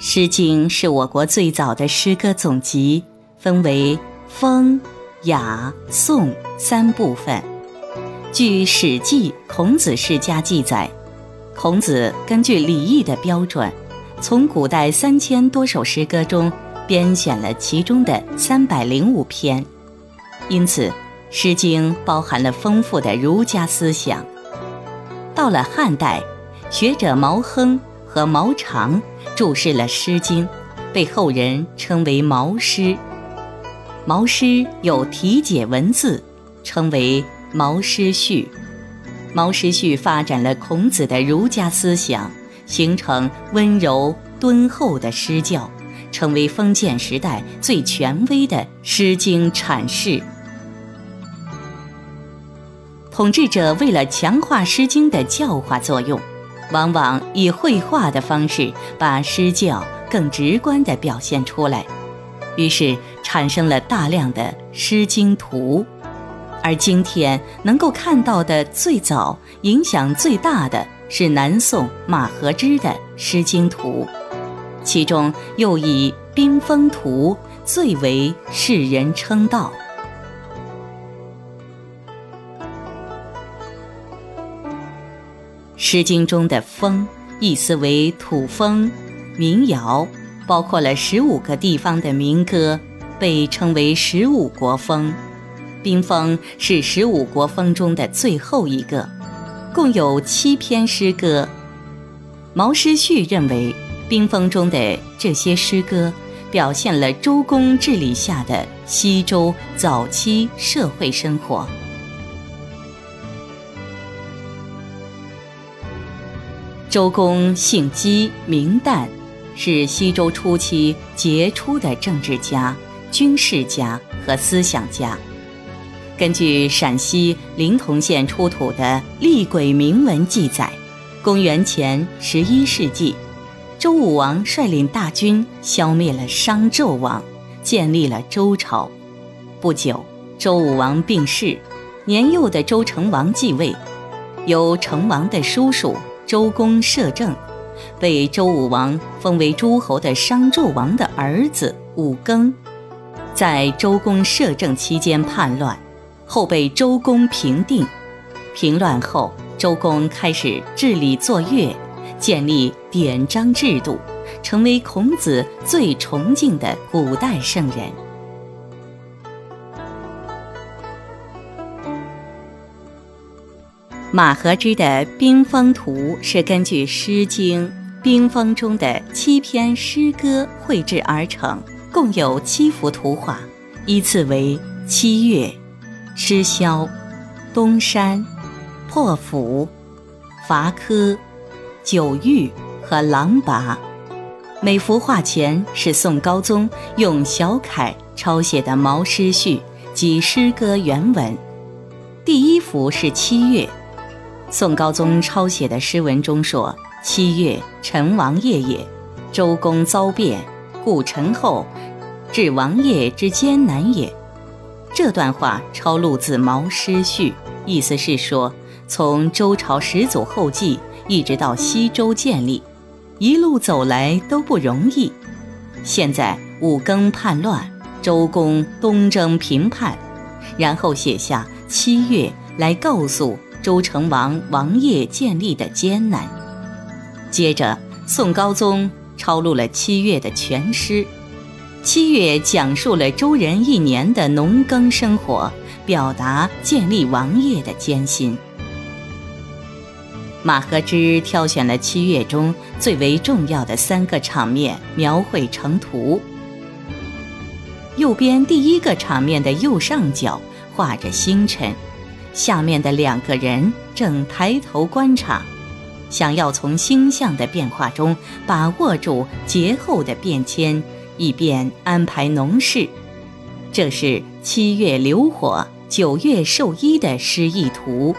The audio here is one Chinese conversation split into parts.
《诗经》是我国最早的诗歌总集，分为风、雅、颂三部分。据《史记·孔子世家》记载，孔子根据礼义的标准，从古代三千多首诗歌中编选了其中的三百零五篇，因此《诗经》包含了丰富的儒家思想。到了汉代，学者毛亨和毛长。注释了《诗经》，被后人称为《毛诗》。毛诗有题解文字，称为《毛诗序》。毛诗序发展了孔子的儒家思想，形成温柔敦厚的诗教，成为封建时代最权威的《诗经》阐释。统治者为了强化《诗经》的教化作用。往往以绘画的方式把诗教更直观地表现出来，于是产生了大量的《诗经图》，而今天能够看到的最早、影响最大的是南宋马和之的《诗经图》，其中又以《冰封图》最为世人称道。《诗经》中的“风”意思为土风，民谣包括了十五个地方的民歌，被称为十五国风。冰封是十五国风中的最后一个，共有七篇诗歌。毛诗序认为，冰封中的这些诗歌表现了周公治理下的西周早期社会生活。周公姓姬，名旦，是西周初期杰出的政治家、军事家和思想家。根据陕西临潼县出土的厉鬼铭文记载，公元前十一世纪，周武王率领大军消灭了商纣王，建立了周朝。不久，周武王病逝，年幼的周成王继位，由成王的叔叔。周公摄政，被周武王封为诸侯的商纣王的儿子武庚，在周公摄政期间叛乱，后被周公平定。平乱后，周公开始治理作乐，建立典章制度，成为孔子最崇敬的古代圣人。马和之的《冰封图》是根据《诗经·冰封》中的七篇诗歌绘制而成，共有七幅图画，依次为七月、吃宵、东山、破釜、伐柯、九玉和狼拔。每幅画前是宋高宗用小楷抄写的毛诗序及诗歌原文。第一幅是七月。宋高宗抄写的诗文中说：“七月，陈王业也。周公遭变，故陈后，至王业之艰难也。”这段话抄录自《毛诗序》，意思是说，从周朝始祖后继一直到西周建立，一路走来都不容易。现在五更叛乱，周公东征平叛，然后写下七月来告诉。周成王王业建立的艰难。接着，宋高宗抄录了七月的全诗。七月讲述了周人一年的农耕生活，表达建立王业的艰辛。马和之挑选了七月中最为重要的三个场面，描绘成图。右边第一个场面的右上角画着星辰。下面的两个人正抬头观察，想要从星象的变化中把握住节后的变迁，以便安排农事。这是七月流火，九月授衣的诗意图，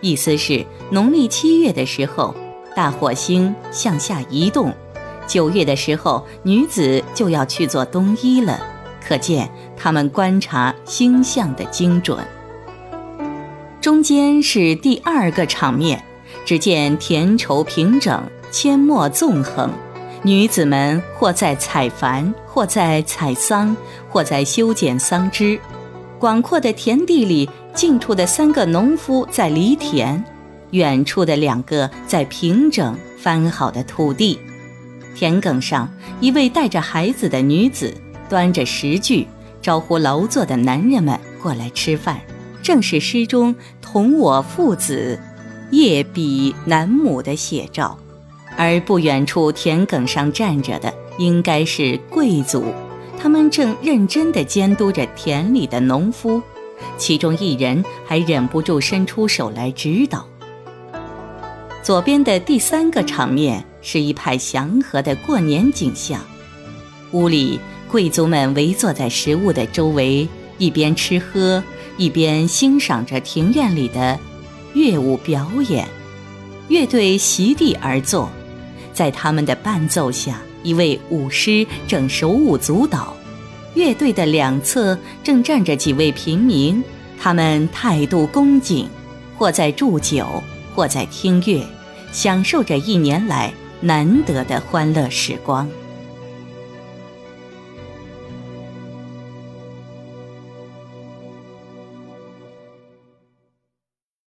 意思是农历七月的时候，大火星向下移动；九月的时候，女子就要去做冬衣了。可见他们观察星象的精准。中间是第二个场面，只见田畴平整，阡陌纵横，女子们或在采矾，或在采桑，或在修剪桑枝。广阔的田地里，近处的三个农夫在犁田，远处的两个在平整翻好的土地。田埂上，一位带着孩子的女子端着食具，招呼劳作的男人们过来吃饭，正是诗中同我父子夜比南母的写照。而不远处田埂上站着的，应该是贵族，他们正认真地监督着田里的农夫，其中一人还忍不住伸出手来指导。左边的第三个场面是一派祥和的过年景象，屋里贵族们围坐在食物的周围，一边吃喝，一边欣赏着庭院里的乐舞表演，乐队席地而坐。在他们的伴奏下，一位舞师正手舞足蹈，乐队的两侧正站着几位平民，他们态度恭敬，或在祝酒，或在听乐，享受着一年来难得的欢乐时光。